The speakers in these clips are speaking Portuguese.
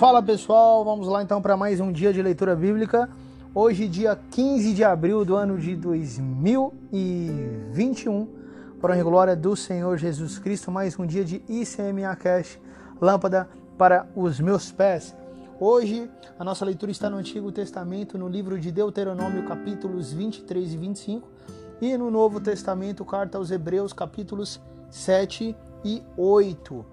Fala pessoal, vamos lá então para mais um dia de leitura bíblica. Hoje, dia 15 de abril do ano de 2021, para a glória do Senhor Jesus Cristo, mais um dia de ICMA Cash, lâmpada para os meus pés. Hoje, a nossa leitura está no Antigo Testamento, no livro de Deuteronômio, capítulos 23 e 25, e no Novo Testamento, carta aos Hebreus, capítulos 7 e 8.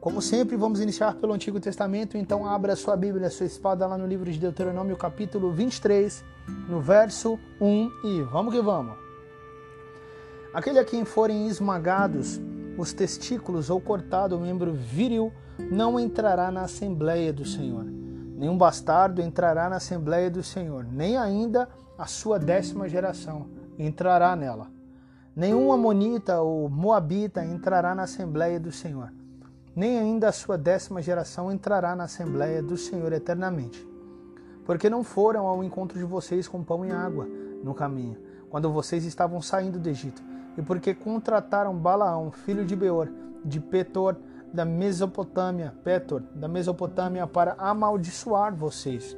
Como sempre, vamos iniciar pelo Antigo Testamento, então abra sua Bíblia, sua espada lá no livro de Deuteronômio, capítulo 23, no verso 1 e vamos que vamos. Aquele a quem forem esmagados os testículos ou cortado o membro viril não entrará na Assembleia do Senhor. Nenhum bastardo entrará na Assembleia do Senhor, nem ainda a sua décima geração entrará nela. Nenhum amonita ou moabita entrará na Assembleia do Senhor nem ainda a sua décima geração entrará na Assembleia do Senhor eternamente. Porque não foram ao encontro de vocês com pão e água no caminho, quando vocês estavam saindo do Egito, e porque contrataram Balaão, filho de Beor, de Petor, da Mesopotâmia, Petor, da Mesopotâmia, para amaldiçoar vocês.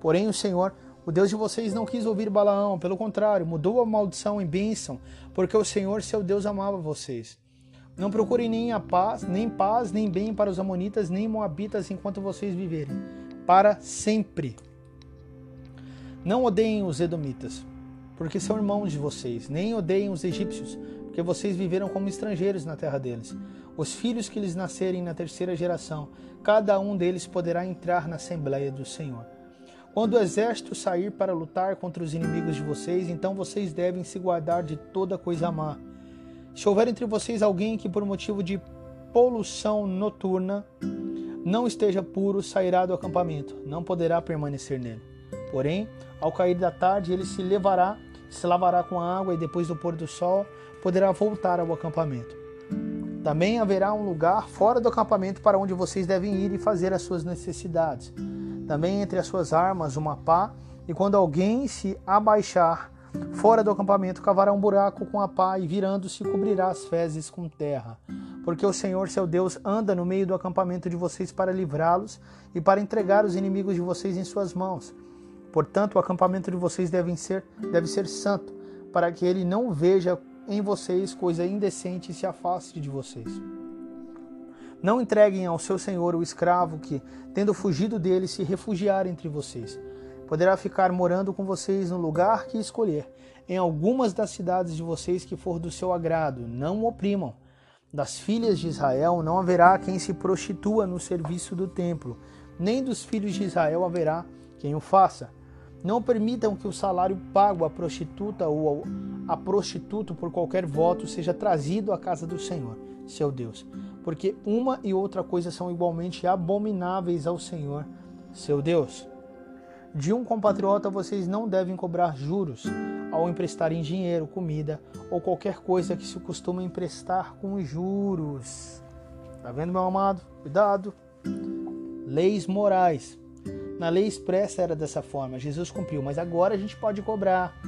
Porém, o Senhor, o Deus de vocês, não quis ouvir Balaão, pelo contrário, mudou a maldição em bênção, porque o Senhor, seu Deus, amava vocês. Não procurem nem a paz, nem paz, nem bem para os amonitas, nem moabitas enquanto vocês viverem, para sempre. Não odeiem os edomitas, porque são irmãos de vocês, nem odeiem os egípcios, porque vocês viveram como estrangeiros na terra deles. Os filhos que lhes nascerem na terceira geração, cada um deles poderá entrar na Assembleia do Senhor. Quando o exército sair para lutar contra os inimigos de vocês, então vocês devem se guardar de toda coisa má se houver entre vocês alguém que por motivo de poluição noturna não esteja puro, sairá do acampamento, não poderá permanecer nele. Porém, ao cair da tarde, ele se levará, se lavará com água e depois do pôr do sol poderá voltar ao acampamento. Também haverá um lugar fora do acampamento para onde vocês devem ir e fazer as suas necessidades. Também entre as suas armas uma pá, e quando alguém se abaixar fora do acampamento, cavará um buraco com a pá e virando-se cobrirá as fezes com terra. Porque o Senhor, seu Deus, anda no meio do acampamento de vocês para livrá-los e para entregar os inimigos de vocês em suas mãos. Portanto, o acampamento de vocês deve ser, deve ser santo, para que ele não veja em vocês coisa indecente e se afaste de vocês. Não entreguem ao seu senhor o escravo que, tendo fugido dele, se refugiar entre vocês. Poderá ficar morando com vocês no lugar que escolher, em algumas das cidades de vocês que for do seu agrado. Não oprimam. Das filhas de Israel não haverá quem se prostitua no serviço do templo, nem dos filhos de Israel haverá quem o faça. Não permitam que o salário pago à prostituta ou a prostituto por qualquer voto seja trazido à casa do Senhor, seu Deus, porque uma e outra coisa são igualmente abomináveis ao Senhor, seu Deus. De um compatriota vocês não devem cobrar juros ao emprestarem dinheiro, comida ou qualquer coisa que se costuma emprestar com juros. Tá vendo, meu amado? Cuidado. Leis morais. Na lei expressa era dessa forma, Jesus cumpriu, mas agora a gente pode cobrar.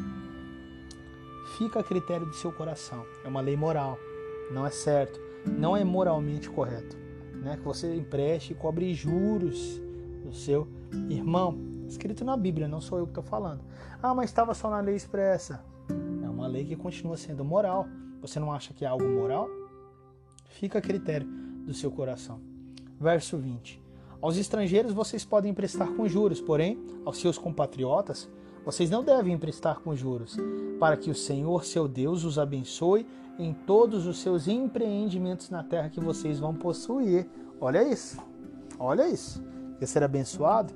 Fica a critério do seu coração. É uma lei moral, não é certo, não é moralmente correto, né? Que você empreste e cobre juros do seu irmão. Escrito na Bíblia, não sou eu que estou falando. Ah, mas estava só na lei expressa. É uma lei que continua sendo moral. Você não acha que é algo moral? Fica a critério do seu coração. Verso 20. Aos estrangeiros vocês podem emprestar com juros, porém, aos seus compatriotas, vocês não devem emprestar com juros, para que o Senhor, seu Deus, os abençoe em todos os seus empreendimentos na terra que vocês vão possuir. Olha isso, olha isso. Quer ser abençoado?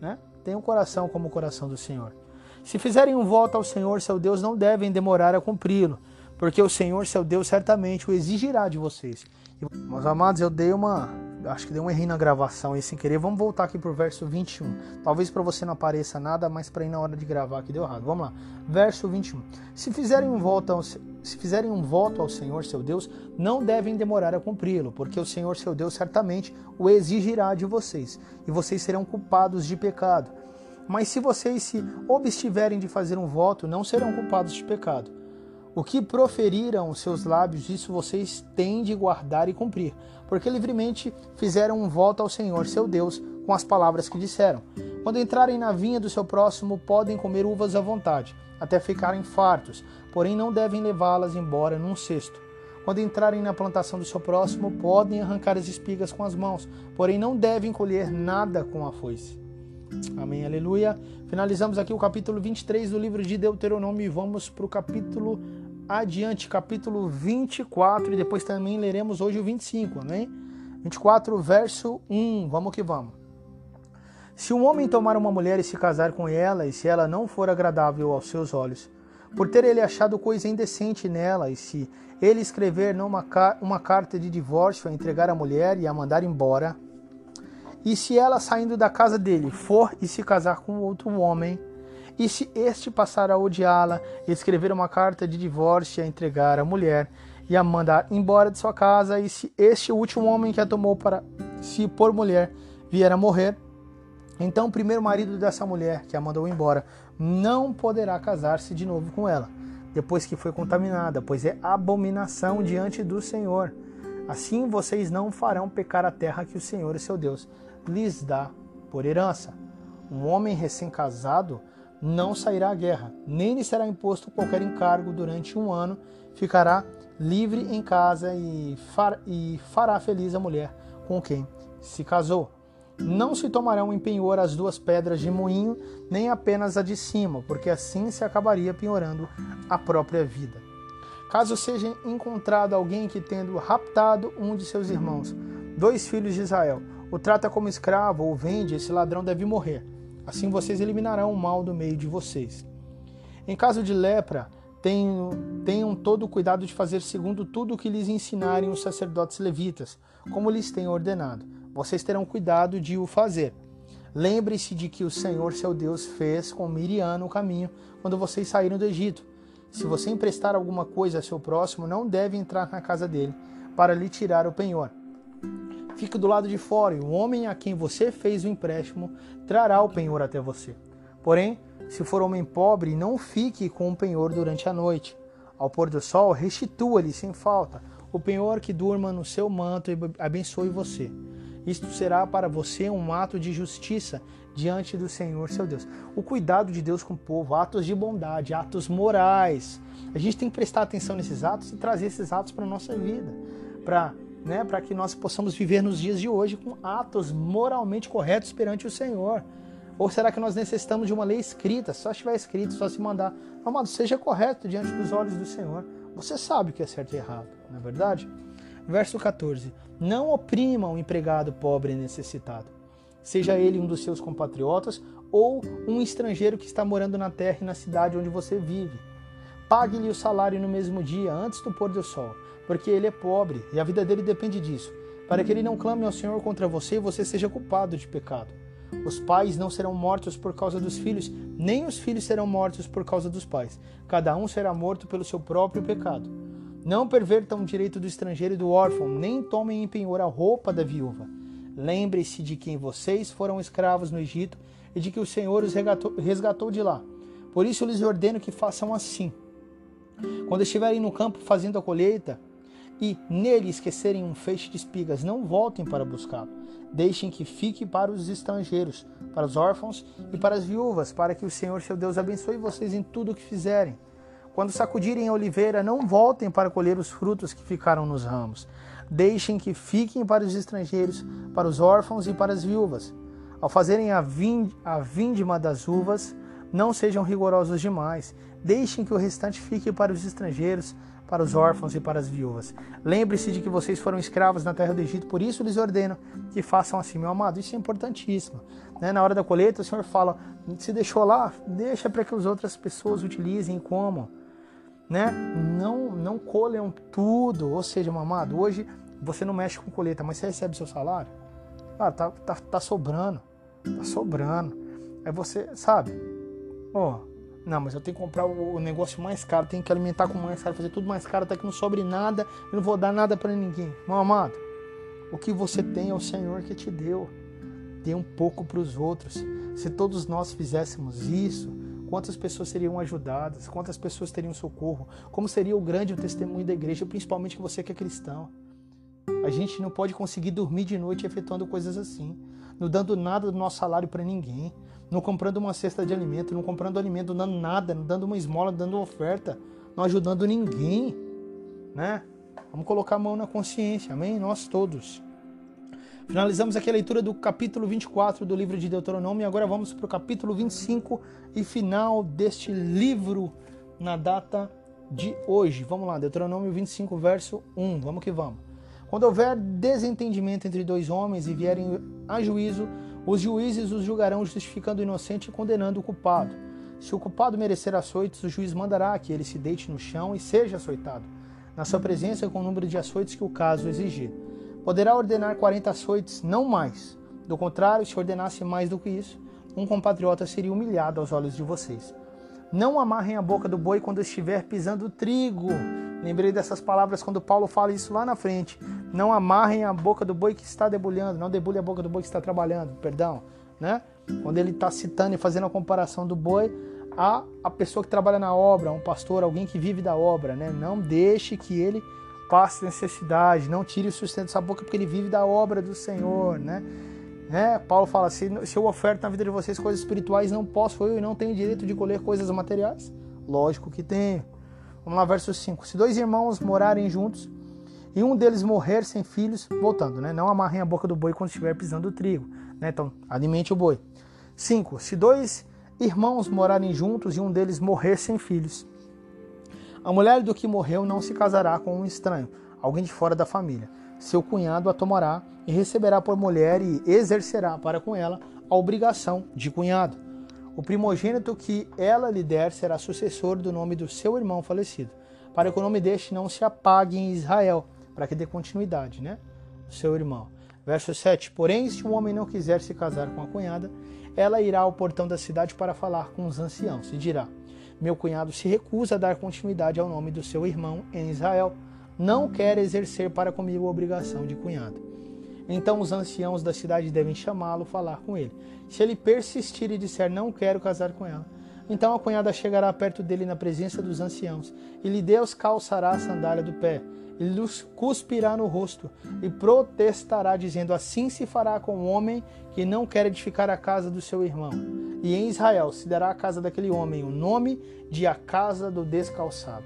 Né? Tenha um coração como o coração do Senhor. Se fizerem um voto ao Senhor, seu Deus, não devem demorar a cumpri-lo, porque o Senhor, seu Deus, certamente o exigirá de vocês. Meus amados, eu dei uma acho que deu um errinho na gravação aí sem querer. Vamos voltar aqui pro verso 21. Talvez para você não apareça nada, mas para ir na hora de gravar aqui deu errado. Vamos lá. Verso 21. Se fizerem um voto ao, se fizerem um voto ao Senhor seu Deus, não devem demorar a cumpri-lo, porque o Senhor seu Deus certamente o exigirá de vocês, e vocês serão culpados de pecado. Mas se vocês se obstiverem de fazer um voto, não serão culpados de pecado. O que proferiram os seus lábios, isso vocês têm de guardar e cumprir, porque livremente fizeram um voto ao Senhor, seu Deus, com as palavras que disseram. Quando entrarem na vinha do seu próximo, podem comer uvas à vontade, até ficarem fartos, porém não devem levá-las embora num cesto. Quando entrarem na plantação do seu próximo, podem arrancar as espigas com as mãos, porém não devem colher nada com a foice. Amém, aleluia. Finalizamos aqui o capítulo 23 do livro de Deuteronômio e vamos para o capítulo adiante, capítulo 24, e depois também leremos hoje o 25, amém? 24, verso 1, vamos que vamos. Se um homem tomar uma mulher e se casar com ela, e se ela não for agradável aos seus olhos, por ter ele achado coisa indecente nela, e se ele escrever numa uma carta de divórcio a entregar a mulher e a mandar embora, e se ela saindo da casa dele for e se casar com outro homem, e se este passar a odiá-la, escrever uma carta de divórcio e a entregar à mulher e a mandar embora de sua casa, e se este último homem que a tomou para se por mulher vier a morrer, então o primeiro marido dessa mulher que a mandou embora não poderá casar-se de novo com ela, depois que foi contaminada, pois é abominação diante do Senhor. Assim vocês não farão pecar a terra que o Senhor, seu Deus, lhes dá por herança. Um homem recém-casado não sairá à guerra, nem lhe será imposto qualquer encargo durante um ano, ficará livre em casa e, far, e fará feliz a mulher com quem se casou. Não se tomarão em penhor as duas pedras de moinho, nem apenas a de cima, porque assim se acabaria penhorando a própria vida. Caso seja encontrado alguém que, tendo raptado um de seus irmãos, dois filhos de Israel, o trata como escravo ou vende, esse ladrão deve morrer Assim vocês eliminarão o mal do meio de vocês. Em caso de lepra, tenham, tenham todo o cuidado de fazer segundo tudo o que lhes ensinarem os sacerdotes levitas, como lhes tenho ordenado. Vocês terão cuidado de o fazer. Lembre-se de que o Senhor seu Deus fez com Miriam no caminho quando vocês saíram do Egito. Se você emprestar alguma coisa a seu próximo, não deve entrar na casa dele para lhe tirar o penhor. Fique do lado de fora e o homem a quem você fez o empréstimo trará o penhor até você. Porém, se for homem pobre, não fique com o penhor durante a noite. Ao pôr do sol, restitua-lhe sem falta o penhor que durma no seu manto e abençoe você. Isto será para você um ato de justiça diante do Senhor seu Deus. O cuidado de Deus com o povo, atos de bondade, atos morais. A gente tem que prestar atenção nesses atos e trazer esses atos para a nossa vida, para né, que nós possamos viver nos dias de hoje com atos moralmente corretos perante o Senhor. Ou será que nós necessitamos de uma lei escrita? Só estiver escrito, só se mandar. Amado, seja correto diante dos olhos do Senhor. Você sabe o que é certo e errado, não é verdade? Verso 14: Não oprima um empregado pobre e necessitado, seja ele um dos seus compatriotas ou um estrangeiro que está morando na terra e na cidade onde você vive. Pague-lhe o salário no mesmo dia, antes do pôr do sol, porque ele é pobre e a vida dele depende disso, para que ele não clame ao Senhor contra você e você seja culpado de pecado. Os pais não serão mortos por causa dos filhos, nem os filhos serão mortos por causa dos pais. Cada um será morto pelo seu próprio pecado. Não pervertam o direito do estrangeiro e do órfão, nem tomem em penhor a roupa da viúva. Lembre-se de quem vocês foram escravos no Egito e de que o Senhor os resgatou de lá. Por isso lhes ordeno que façam assim. Quando estiverem no campo fazendo a colheita e nele esquecerem um feixe de espigas, não voltem para buscá-lo deixem que fique para os estrangeiros, para os órfãos e para as viúvas, para que o Senhor seu Deus abençoe vocês em tudo o que fizerem. Quando sacudirem a oliveira, não voltem para colher os frutos que ficaram nos ramos. Deixem que fiquem para os estrangeiros, para os órfãos e para as viúvas. Ao fazerem a, a vindima das uvas, não sejam rigorosos demais. Deixem que o restante fique para os estrangeiros, para os órfãos e para as viúvas. Lembre-se de que vocês foram escravos na terra do Egito, por isso lhes ordeno que façam assim, meu amado. Isso é importantíssimo. Né? Na hora da colheita, o Senhor fala: se deixou lá, deixa para que as outras pessoas utilizem e comam. Né? Não, não colham tudo. Ou seja, meu amado, hoje você não mexe com colheita, mas você recebe seu salário. Ah, tá, tá, tá sobrando. Tá sobrando. Aí você, sabe? Ó, oh, não, mas eu tenho que comprar o negócio mais caro, tenho que alimentar com mais caro, fazer tudo mais caro, até que não sobre nada, eu não vou dar nada para ninguém. Meu amado, o que você tem é o Senhor que te deu. Dê um pouco para os outros. Se todos nós fizéssemos isso, quantas pessoas seriam ajudadas? Quantas pessoas teriam socorro? Como seria o grande testemunho da igreja, principalmente você que é cristão? A gente não pode conseguir dormir de noite efetuando coisas assim, não dando nada do nosso salário para ninguém, não comprando uma cesta de alimento, não comprando alimento, não dando nada, não dando uma esmola, não dando oferta, não ajudando ninguém, né? Vamos colocar a mão na consciência, amém? Nós todos. Finalizamos aqui a leitura do capítulo 24 do livro de Deuteronômio e agora vamos para o capítulo 25 e final deste livro na data de hoje. Vamos lá, Deuteronômio 25, verso 1. Vamos que vamos. Quando houver desentendimento entre dois homens e vierem a juízo, os juízes os julgarão justificando o inocente e condenando o culpado. Se o culpado merecer açoites, o juiz mandará que ele se deite no chão e seja açoitado, na sua presença com o número de açoites que o caso exigir. Poderá ordenar 40 açoites, não mais. Do contrário, se ordenasse mais do que isso, um compatriota seria humilhado aos olhos de vocês. Não amarrem a boca do boi quando estiver pisando trigo. Lembrei dessas palavras quando Paulo fala isso lá na frente. Não amarrem a boca do boi que está debulhando, não debulhe a boca do boi que está trabalhando, perdão, né? Quando ele está citando e fazendo a comparação do boi a a pessoa que trabalha na obra, um pastor, alguém que vive da obra, né? Não deixe que ele passe necessidade, não tire o sustento dessa boca porque ele vive da obra do Senhor, né? É, Paulo fala: se, se eu oferto na vida de vocês coisas espirituais, não posso eu e não tenho direito de colher coisas materiais? Lógico que tenho. Vamos lá, verso 5. Se dois irmãos morarem juntos e um deles morrer sem filhos, voltando, né? Não amarrem a boca do boi quando estiver pisando o trigo, né? Então, alimente o boi. 5. Se dois irmãos morarem juntos e um deles morrer sem filhos, a mulher do que morreu não se casará com um estranho, alguém de fora da família. Seu cunhado a tomará e receberá por mulher e exercerá para com ela a obrigação de cunhado. O primogênito que ela lhe der será sucessor do nome do seu irmão falecido, para que o nome deste não se apague em Israel, para que dê continuidade, né? Seu irmão. Verso 7: Porém, se um homem não quiser se casar com a cunhada, ela irá ao portão da cidade para falar com os anciãos e dirá: Meu cunhado se recusa a dar continuidade ao nome do seu irmão em Israel. Não quer exercer para comigo a obrigação de cunhado. Então os anciãos da cidade devem chamá-lo, falar com ele. Se ele persistir e disser não quero casar com ela, então a cunhada chegará perto dele na presença dos anciãos e lhe descalçará a sandália do pé ele lhes cuspirá no rosto e protestará, dizendo: Assim se fará com o homem que não quer edificar a casa do seu irmão. E em Israel se dará à casa daquele homem o nome de a casa do descalçado.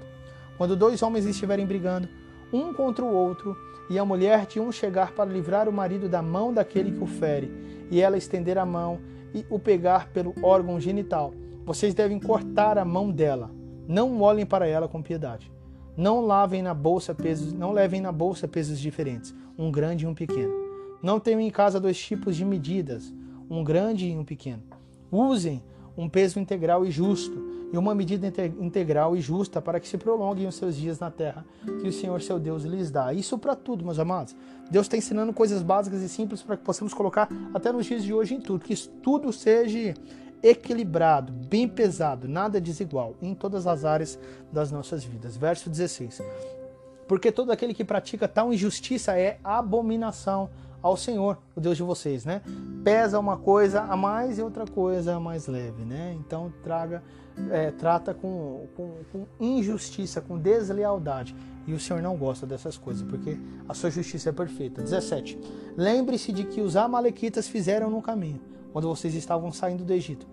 Quando dois homens estiverem brigando, um contra o outro, e a mulher de um chegar para livrar o marido da mão daquele que o fere, e ela estender a mão e o pegar pelo órgão genital, vocês devem cortar a mão dela. Não olhem para ela com piedade. Não lavem na bolsa pesos, não levem na bolsa pesos diferentes, um grande e um pequeno. Não tenham em casa dois tipos de medidas, um grande e um pequeno. Usem um peso integral e justo e uma medida integral e justa para que se prolonguem os seus dias na terra que o Senhor seu Deus lhes dá. Isso para tudo, meus amados. Deus está ensinando coisas básicas e simples para que possamos colocar até nos dias de hoje em tudo, que tudo seja equilibrado, bem pesado, nada desigual em todas as áreas das nossas vidas. Verso 16. Porque todo aquele que pratica tal injustiça é abominação ao Senhor, o Deus de vocês, né? Pesa uma coisa a mais e outra coisa a mais leve, né? Então traga, é, trata com, com, com injustiça, com deslealdade. E o Senhor não gosta dessas coisas, porque a sua justiça é perfeita. 17. Lembre-se de que os amalequitas fizeram no caminho quando vocês estavam saindo do Egito.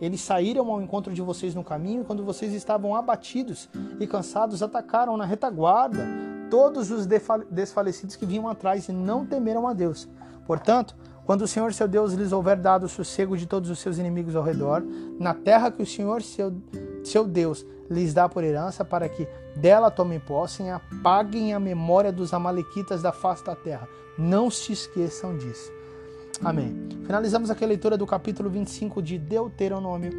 Eles saíram ao encontro de vocês no caminho, e quando vocês estavam abatidos e cansados, atacaram na retaguarda todos os desfalecidos que vinham atrás e não temeram a Deus. Portanto, quando o Senhor seu Deus lhes houver dado o sossego de todos os seus inimigos ao redor, na terra que o Senhor seu, seu Deus lhes dá por herança, para que dela tomem posse, e apaguem a memória dos amalequitas da face da terra. Não se esqueçam disso. Amém. Finalizamos aqui a leitura do capítulo 25 de Deuteronômio.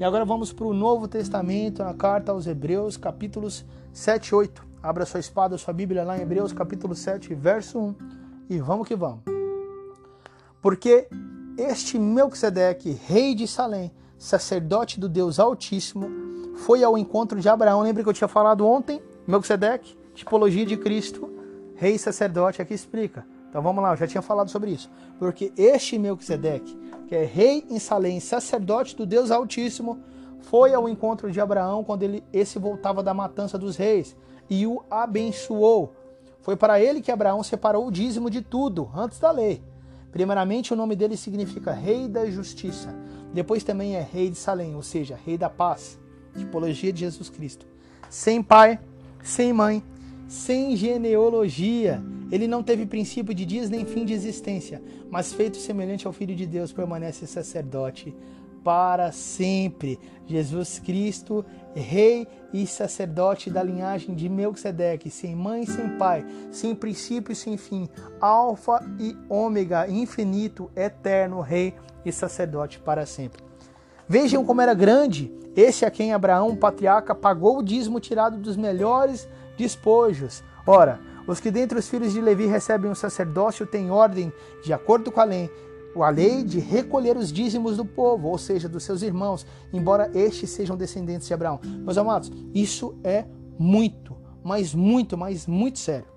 E agora vamos para o Novo Testamento, na carta aos Hebreus, capítulos 7 e 8. Abra sua espada, sua Bíblia lá em Hebreus, capítulo 7, verso 1. E vamos que vamos. Porque este Melquisedeque, rei de Salém, sacerdote do Deus Altíssimo, foi ao encontro de Abraão. Lembra que eu tinha falado ontem? Melquisedeque, tipologia de Cristo, rei sacerdote, aqui explica então vamos lá, eu já tinha falado sobre isso. Porque este Melquisedeque, que é rei em Salém, sacerdote do Deus Altíssimo, foi ao encontro de Abraão quando ele, esse voltava da matança dos reis e o abençoou. Foi para ele que Abraão separou o dízimo de tudo, antes da lei. Primeiramente, o nome dele significa Rei da Justiça. Depois também é Rei de Salém, ou seja, Rei da Paz. Tipologia de Jesus Cristo. Sem pai, sem mãe, sem genealogia. Ele não teve princípio de dias nem fim de existência, mas feito semelhante ao Filho de Deus, permanece sacerdote para sempre. Jesus Cristo, Rei e sacerdote da linhagem de Melquisedeque, sem mãe, sem pai, sem princípio e sem fim, Alfa e Ômega, infinito, eterno, Rei e sacerdote para sempre. Vejam como era grande esse a quem Abraão, patriarca, pagou o dízimo tirado dos melhores despojos. Ora, os que dentre os filhos de Levi recebem o sacerdócio têm ordem, de acordo com a lei, a lei de recolher os dízimos do povo, ou seja, dos seus irmãos, embora estes sejam descendentes de Abraão. Meus amados, isso é muito, mas muito, mas muito sério,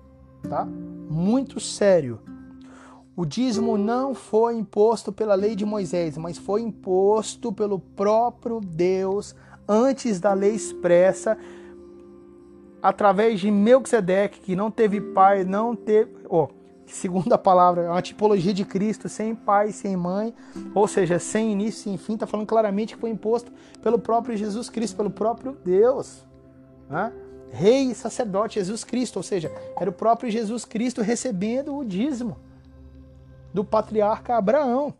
tá? Muito sério. O dízimo não foi imposto pela lei de Moisés, mas foi imposto pelo próprio Deus antes da lei expressa através de Melquisedeque, que não teve pai, não teve. Oh, segundo a palavra, é uma tipologia de Cristo, sem pai, sem mãe, ou seja, sem início, sem fim, está falando claramente que foi imposto pelo próprio Jesus Cristo, pelo próprio Deus. Né? Rei e sacerdote Jesus Cristo, ou seja, era o próprio Jesus Cristo recebendo o dízimo do patriarca Abraão.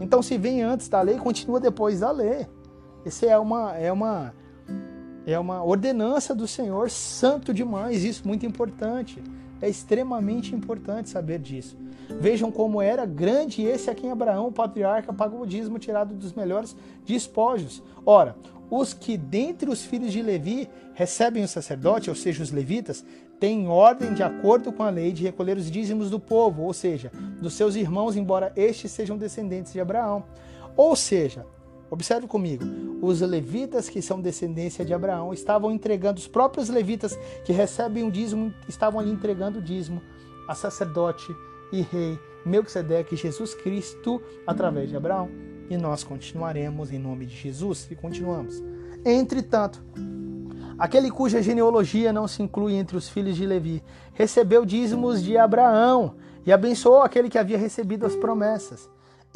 Então, se vem antes da lei, continua depois da lei. Esse é uma, é uma é uma ordenança do Senhor, santo demais, isso muito importante. É extremamente importante saber disso. Vejam como era grande esse a quem Abraão, o patriarca, pagou o dízimo tirado dos melhores despojos. Ora, os que dentre os filhos de Levi recebem o sacerdote, ou seja, os levitas, têm ordem de acordo com a lei de recolher os dízimos do povo, ou seja, dos seus irmãos, embora estes sejam descendentes de Abraão. Ou seja, observe comigo, os levitas que são descendência de Abraão estavam entregando, os próprios levitas que recebem o dízimo, estavam ali entregando o dízimo a sacerdote e rei Melquisedeque Jesus Cristo através de Abraão e nós continuaremos em nome de Jesus e continuamos. Entretanto, aquele cuja genealogia não se inclui entre os filhos de Levi recebeu dízimos de Abraão e abençoou aquele que havia recebido as promessas.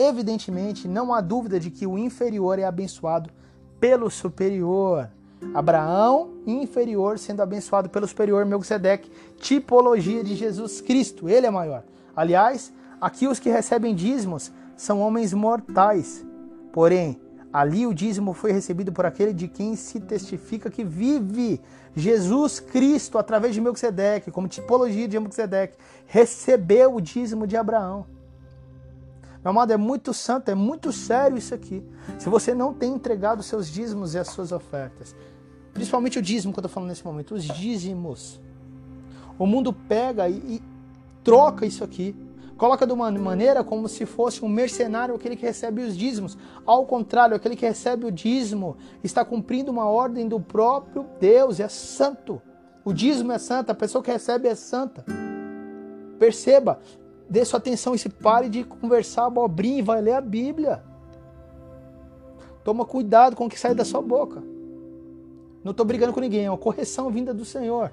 Evidentemente, não há dúvida de que o inferior é abençoado pelo superior. Abraão, inferior, sendo abençoado pelo superior Melquisedeque, tipologia de Jesus Cristo, ele é maior. Aliás, aqui os que recebem dízimos são homens mortais. Porém, ali o dízimo foi recebido por aquele de quem se testifica que vive. Jesus Cristo, através de Melquisedeque, como tipologia de Melquisedeque, recebeu o dízimo de Abraão. Meu amado, é muito santo, é muito sério isso aqui. Se você não tem entregado seus dízimos e as suas ofertas, principalmente o dízimo que eu estou falando nesse momento, os dízimos, o mundo pega e, e troca isso aqui Coloca de uma maneira como se fosse um mercenário aquele que recebe os dízimos. Ao contrário, aquele que recebe o dízimo está cumprindo uma ordem do próprio Deus, é santo. O dízimo é santo, a pessoa que recebe é santa. Perceba, dê sua atenção e se pare de conversar abobrinha e vai ler a Bíblia. Toma cuidado com o que sai da sua boca. Não estou brigando com ninguém, é uma correção vinda do Senhor.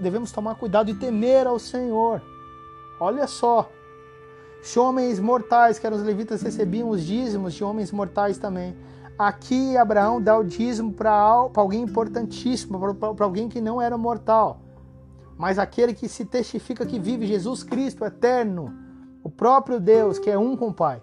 Devemos tomar cuidado e temer ao Senhor. Olha só. Se homens mortais, que eram os levitas, recebiam os dízimos de homens mortais também. Aqui Abraão dá o dízimo para alguém importantíssimo, para alguém que não era mortal. Mas aquele que se testifica que vive Jesus Cristo eterno, o próprio Deus, que é um com o Pai.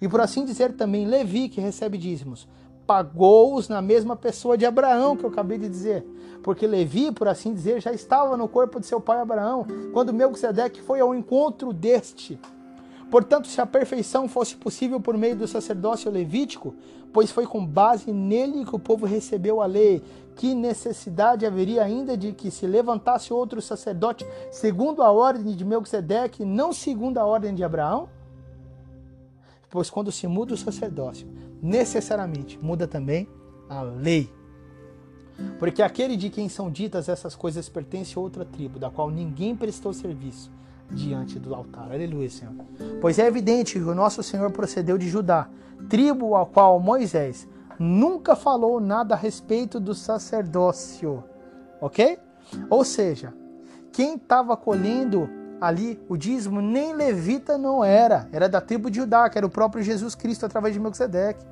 E por assim dizer também Levi, que recebe dízimos, pagou-os na mesma pessoa de Abraão, que eu acabei de dizer porque Levi, por assim dizer, já estava no corpo de seu pai Abraão, quando Melquisedeque foi ao encontro deste. Portanto, se a perfeição fosse possível por meio do sacerdócio levítico, pois foi com base nele que o povo recebeu a lei, que necessidade haveria ainda de que se levantasse outro sacerdote segundo a ordem de Melquisedeque, não segundo a ordem de Abraão? Pois quando se muda o sacerdócio, necessariamente muda também a lei. Porque aquele de quem são ditas essas coisas pertence a outra tribo, da qual ninguém prestou serviço diante do altar. Aleluia, Senhor. Pois é evidente que o nosso Senhor procedeu de Judá, tribo a qual Moisés nunca falou nada a respeito do sacerdócio. Ok? Ou seja, quem estava colhendo ali o dízimo nem levita não era, era da tribo de Judá, que era o próprio Jesus Cristo através de Melquisedeque.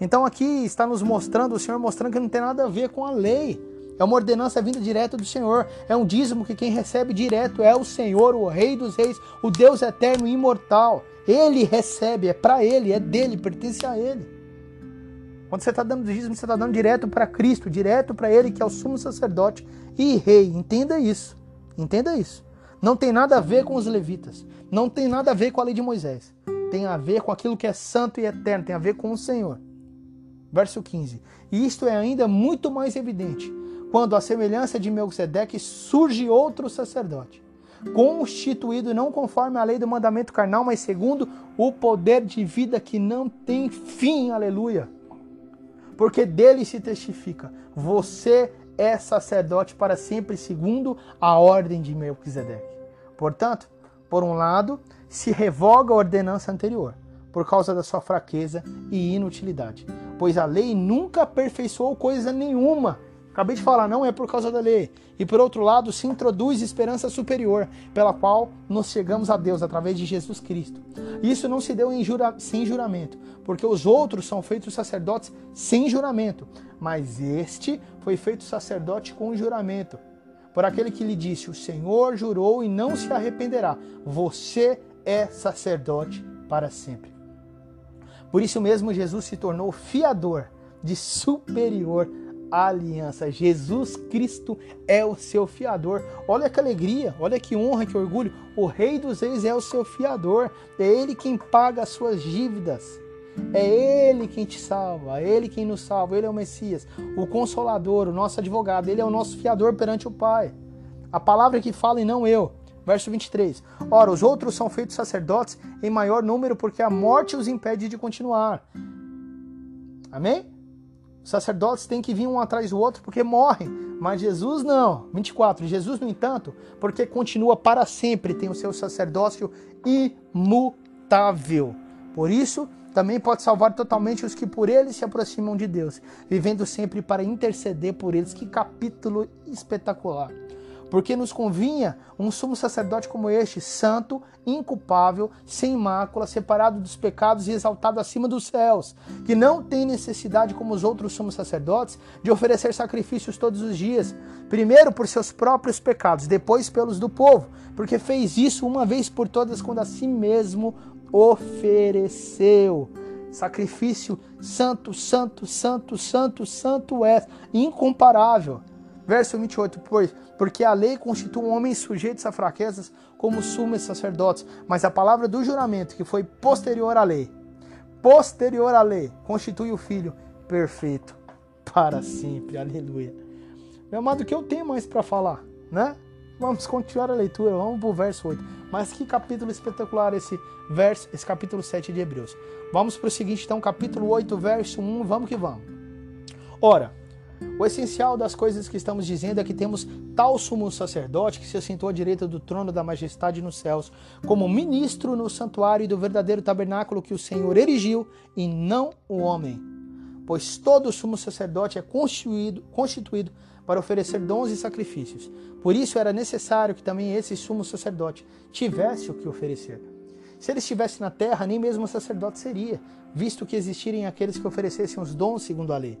Então aqui está nos mostrando, o Senhor mostrando que não tem nada a ver com a lei. É uma ordenança vinda direto do Senhor. É um dízimo que quem recebe direto é o Senhor, o Rei dos Reis, o Deus eterno e imortal. Ele recebe, é para ele, é dele, pertence a ele. Quando você está dando dízimo, você está dando direto para Cristo, direto para Ele, que é o sumo sacerdote e rei. Entenda isso. Entenda isso. Não tem nada a ver com os levitas. Não tem nada a ver com a lei de Moisés. Tem a ver com aquilo que é santo e eterno. Tem a ver com o Senhor. Verso 15. E isto é ainda muito mais evidente quando, a semelhança de Melquisedeque, surge outro sacerdote, constituído não conforme a lei do mandamento carnal, mas segundo o poder de vida que não tem fim. Aleluia. Porque dele se testifica: você é sacerdote para sempre, segundo a ordem de Melquisedeque. Portanto, por um lado, se revoga a ordenança anterior por causa da sua fraqueza e inutilidade. Pois a lei nunca aperfeiçoou coisa nenhuma. Acabei de falar, não é por causa da lei. E por outro lado, se introduz esperança superior, pela qual nos chegamos a Deus através de Jesus Cristo. Isso não se deu jura, sem juramento, porque os outros são feitos sacerdotes sem juramento, mas este foi feito sacerdote com juramento. Por aquele que lhe disse: O Senhor jurou e não se arrependerá. Você é sacerdote para sempre. Por isso mesmo, Jesus se tornou fiador de superior aliança. Jesus Cristo é o seu fiador. Olha que alegria, olha que honra, que orgulho. O Rei dos Reis é o seu fiador. É Ele quem paga as suas dívidas. É Ele quem te salva, é Ele quem nos salva, Ele é o Messias, o Consolador, o nosso advogado, Ele é o nosso fiador perante o Pai. A palavra que fala e não eu. Verso 23. Ora, os outros são feitos sacerdotes em maior número porque a morte os impede de continuar. Amém? Os sacerdotes têm que vir um atrás do outro porque morrem, mas Jesus não. 24. Jesus, no entanto, porque continua para sempre, tem o seu sacerdócio imutável. Por isso, também pode salvar totalmente os que por ele se aproximam de Deus, vivendo sempre para interceder por eles. Que capítulo espetacular! Porque nos convinha um sumo sacerdote como este, santo, inculpável, sem mácula, separado dos pecados e exaltado acima dos céus, que não tem necessidade, como os outros sumos sacerdotes, de oferecer sacrifícios todos os dias, primeiro por seus próprios pecados, depois pelos do povo, porque fez isso uma vez por todas quando a si mesmo ofereceu. Sacrifício santo, santo, santo, santo, santo é, incomparável. Verso 28, pois, porque a lei constitui um homem sujeito a fraquezas como sumos sacerdotes, mas a palavra do juramento, que foi posterior à lei, posterior à lei, constitui o filho perfeito para sempre. Aleluia. Meu amado, o que eu tenho mais para falar, né? Vamos continuar a leitura, vamos para o verso 8. Mas que capítulo espetacular esse verso, esse capítulo 7 de Hebreus. Vamos para o seguinte, então, capítulo 8, verso 1, vamos que vamos. Ora, o essencial das coisas que estamos dizendo é que temos tal sumo sacerdote que se assentou à direita do trono da majestade nos céus, como ministro no santuário do verdadeiro tabernáculo que o Senhor erigiu e não o homem. Pois todo sumo sacerdote é constituído, constituído para oferecer dons e sacrifícios. Por isso era necessário que também esse sumo sacerdote tivesse o que oferecer. Se ele estivesse na terra, nem mesmo sacerdote seria, visto que existirem aqueles que oferecessem os dons segundo a lei.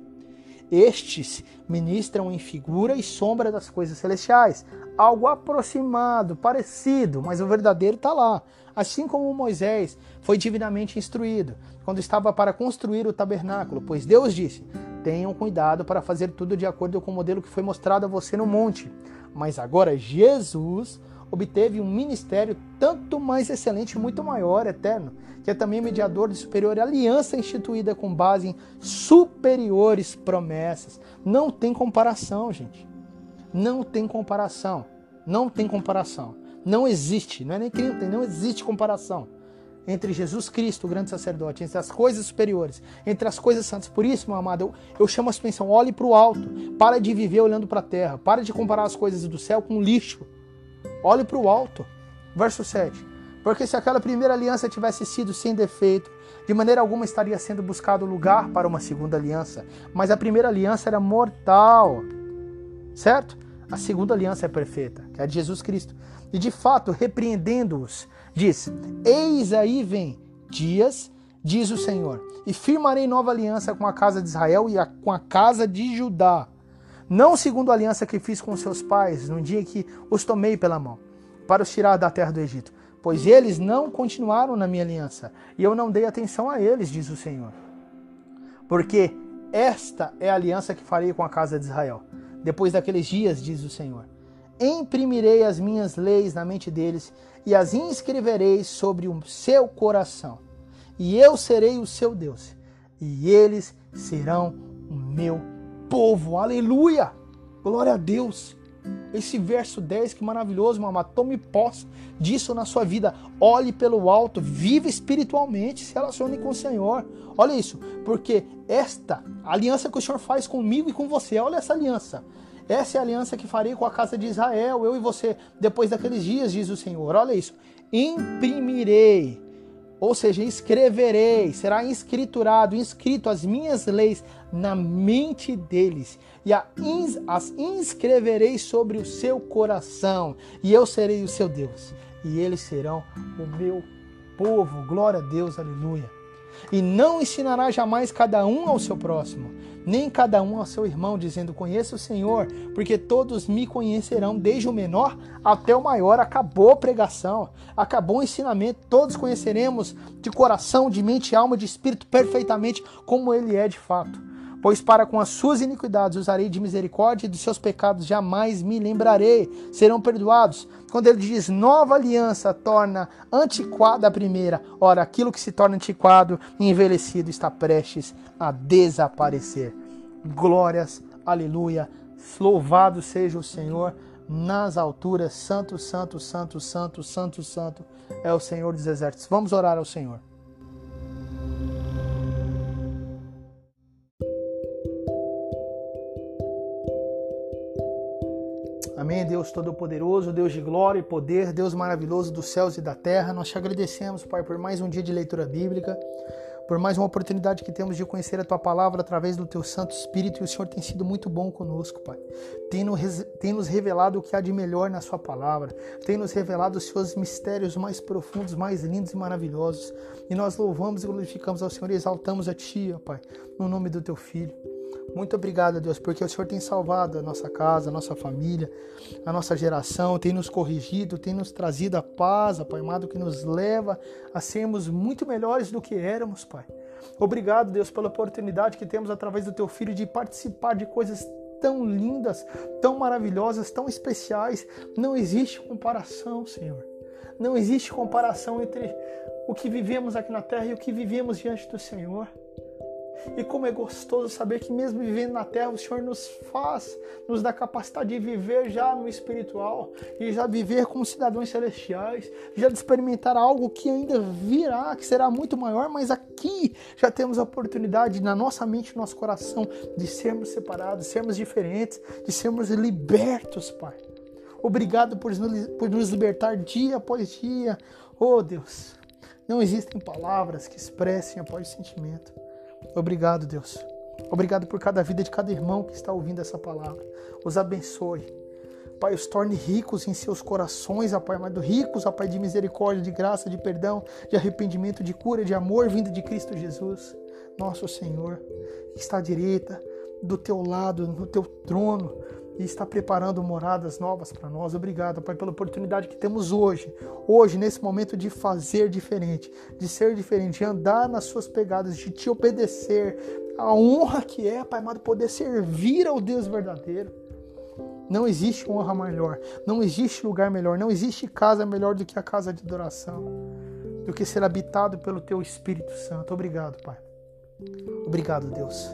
Estes ministram em figura e sombra das coisas celestiais, algo aproximado, parecido, mas o verdadeiro está lá. Assim como Moisés foi divinamente instruído quando estava para construir o tabernáculo, pois Deus disse: Tenham cuidado para fazer tudo de acordo com o modelo que foi mostrado a você no monte. Mas agora Jesus obteve um ministério tanto mais excelente, muito maior, eterno, que é também mediador de superior aliança instituída com base em superiores promessas. Não tem comparação, gente. Não tem comparação. Não tem comparação. Não existe, não é nem que não tem, não existe comparação entre Jesus Cristo, o grande sacerdote, entre as coisas superiores, entre as coisas santas. Por isso, meu amado, eu, eu chamo a sua atenção, olhe para o alto, para de viver olhando para a terra, para de comparar as coisas do céu com lixo. Olhe para o alto. Verso 7. Porque se aquela primeira aliança tivesse sido sem defeito, de maneira alguma estaria sendo buscado lugar para uma segunda aliança. Mas a primeira aliança era mortal. Certo? A segunda aliança é perfeita, que é a de Jesus Cristo. E de fato, repreendendo-os, diz: Eis aí vem dias, diz o Senhor, e firmarei nova aliança com a casa de Israel e a, com a casa de Judá não segundo a aliança que fiz com seus pais no dia que os tomei pela mão, para os tirar da terra do Egito, pois eles não continuaram na minha aliança, e eu não dei atenção a eles, diz o Senhor. Porque esta é a aliança que farei com a casa de Israel. Depois daqueles dias, diz o Senhor, imprimirei as minhas leis na mente deles e as inscreverei sobre o seu coração. E eu serei o seu Deus, e eles serão o meu povo. Aleluia! Glória a Deus. Esse verso 10, que maravilhoso, mamá. Tome posse disso na sua vida. Olhe pelo alto, viva espiritualmente, se relacione com o Senhor. Olha isso, porque esta aliança que o Senhor faz comigo e com você, olha essa aliança. Essa é a aliança que farei com a casa de Israel, eu e você, depois daqueles dias, diz o Senhor. Olha isso. Imprimirei ou seja, escreverei, será escriturado, inscrito as minhas leis na mente deles, e as inscreverei sobre o seu coração, e eu serei o seu Deus, e eles serão o meu povo. Glória a Deus, aleluia. E não ensinará jamais cada um ao seu próximo, nem cada um ao seu irmão, dizendo: Conheça o Senhor, porque todos me conhecerão, desde o menor até o maior. Acabou a pregação, acabou o ensinamento, todos conheceremos de coração, de mente, alma, de espírito perfeitamente como ele é de fato Pois para com as suas iniquidades usarei de misericórdia e dos seus pecados jamais me lembrarei. Serão perdoados. Quando ele diz nova aliança torna antiquada a primeira, ora, aquilo que se torna antiquado e envelhecido está prestes a desaparecer. Glórias, aleluia. Louvado seja o Senhor nas alturas. Santo, santo, santo, santo, santo, santo é o Senhor dos exércitos. Vamos orar ao Senhor. Amém, Deus Todo-Poderoso, Deus de glória e poder, Deus maravilhoso dos céus e da terra. Nós te agradecemos, Pai, por mais um dia de leitura bíblica, por mais uma oportunidade que temos de conhecer a Tua palavra através do Teu Santo Espírito. E o Senhor tem sido muito bom conosco, Pai. Tem nos revelado o que há de melhor na Sua palavra, tem nos revelado os Seus mistérios mais profundos, mais lindos e maravilhosos. E nós louvamos e glorificamos ao Senhor e exaltamos a Ti, Pai, no nome do Teu Filho. Muito obrigado, Deus, porque o Senhor tem salvado a nossa casa, a nossa família, a nossa geração, tem nos corrigido, tem nos trazido a paz, Pai amado, que nos leva a sermos muito melhores do que éramos, Pai. Obrigado, Deus, pela oportunidade que temos através do Teu Filho de participar de coisas tão lindas, tão maravilhosas, tão especiais. Não existe comparação, Senhor. Não existe comparação entre o que vivemos aqui na terra e o que vivemos diante do Senhor. E como é gostoso saber que mesmo vivendo na terra, o Senhor nos faz, nos dá capacidade de viver já no espiritual e já viver como cidadãos celestiais, já de experimentar algo que ainda virá, que será muito maior, mas aqui já temos a oportunidade na nossa mente, no nosso coração, de sermos separados, sermos diferentes, de sermos libertos, Pai. Obrigado por nos libertar dia após dia. Oh Deus, não existem palavras que expressem após o sentimento. Obrigado, Deus. Obrigado por cada vida de cada irmão que está ouvindo essa palavra. Os abençoe. Pai, os torne ricos em seus corações, ó Pai amado, ricos, ó Pai, de misericórdia, de graça, de perdão, de arrependimento, de cura, de amor, vindo de Cristo Jesus, nosso Senhor, que está à direita, do teu lado, no teu trono, e está preparando moradas novas para nós. Obrigado, Pai, pela oportunidade que temos hoje, hoje, nesse momento de fazer diferente, de ser diferente, de andar nas suas pegadas, de te obedecer. A honra que é, Pai amado, poder servir ao Deus verdadeiro. Não existe honra melhor, não existe lugar melhor, não existe casa melhor do que a casa de adoração, do que ser habitado pelo Teu Espírito Santo. Obrigado, Pai. Obrigado, Deus.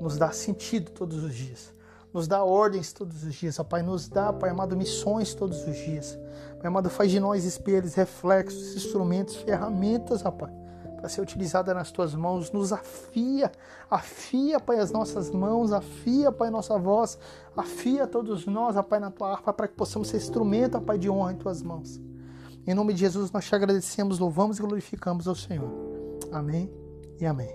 Nos dá sentido todos os dias nos dá ordens todos os dias, ó Pai, nos dá, Pai amado, missões todos os dias. Pai amado, faz de nós espelhos, reflexos, instrumentos, ferramentas, ó Pai, para ser utilizada nas tuas mãos. Nos afia, afia, Pai, as nossas mãos, afia, Pai, nossa voz, afia todos nós, Pai, na tua harpa, para que possamos ser instrumento, Pai, de honra em tuas mãos. Em nome de Jesus, nós te agradecemos, louvamos e glorificamos ao Senhor. Amém e amém.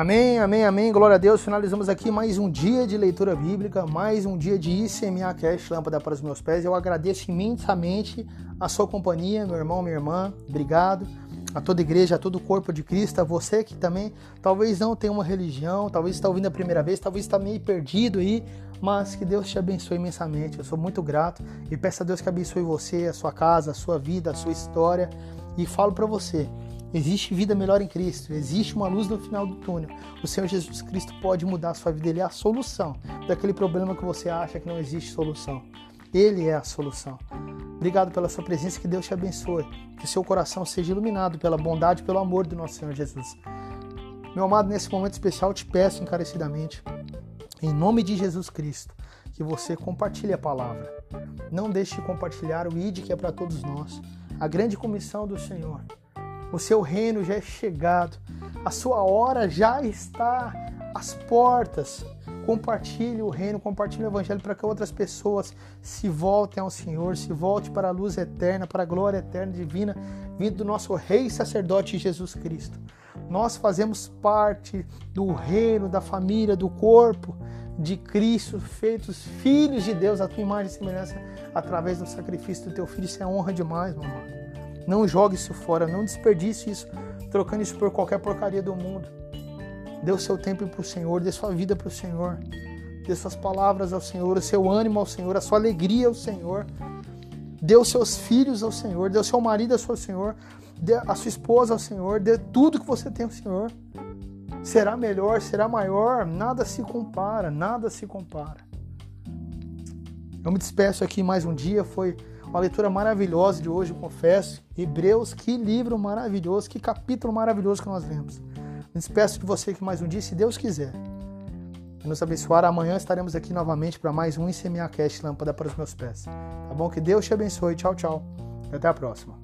Amém, amém, amém. Glória a Deus. Finalizamos aqui mais um dia de leitura bíblica, mais um dia de ICMA Cash, lâmpada para os meus pés. Eu agradeço imensamente a sua companhia, meu irmão, minha irmã. Obrigado. A toda a igreja, a todo o corpo de Cristo, a você que também talvez não tenha uma religião, talvez está ouvindo a primeira vez, talvez está meio perdido aí, mas que Deus te abençoe imensamente. Eu sou muito grato e peço a Deus que abençoe você, a sua casa, a sua vida, a sua história. E falo para você, Existe vida melhor em Cristo, existe uma luz no final do túnel. O Senhor Jesus Cristo pode mudar a sua vida, Ele é a solução daquele problema que você acha que não existe solução. Ele é a solução. Obrigado pela sua presença, que Deus te abençoe, que seu coração seja iluminado pela bondade e pelo amor do nosso Senhor Jesus. Meu amado, nesse momento especial te peço encarecidamente, em nome de Jesus Cristo, que você compartilhe a palavra. Não deixe de compartilhar o ID que é para todos nós, a grande comissão do Senhor o seu reino já é chegado, a sua hora já está às portas. Compartilhe o reino, compartilhe o evangelho para que outras pessoas se voltem ao Senhor, se voltem para a luz eterna, para a glória eterna divina, vindo do nosso Rei Sacerdote Jesus Cristo. Nós fazemos parte do reino, da família, do corpo de Cristo, feitos filhos de Deus, a tua imagem e semelhança, através do sacrifício do teu filho. Isso é honra demais, mamãe. Não jogue isso fora, não desperdice isso, trocando isso por qualquer porcaria do mundo. Dê o seu tempo para o Senhor, dê sua vida para o Senhor. Dê suas palavras ao Senhor, o seu ânimo ao Senhor, a sua alegria ao Senhor. Dê os seus filhos ao Senhor, dê o seu marido ao Senhor, dê a sua esposa ao Senhor, dê tudo que você tem ao Senhor. Será melhor, será maior, nada se compara, nada se compara. Eu me despeço aqui mais um dia, foi uma leitura maravilhosa de hoje, confesso. Hebreus, que livro maravilhoso, que capítulo maravilhoso que nós lemos. Me despeço de você aqui mais um dia, se Deus quiser. E nos abençoar. Amanhã estaremos aqui novamente para mais um ICMA Cast Lâmpada para os meus pés. Tá bom? Que Deus te abençoe. Tchau, tchau. E até a próxima.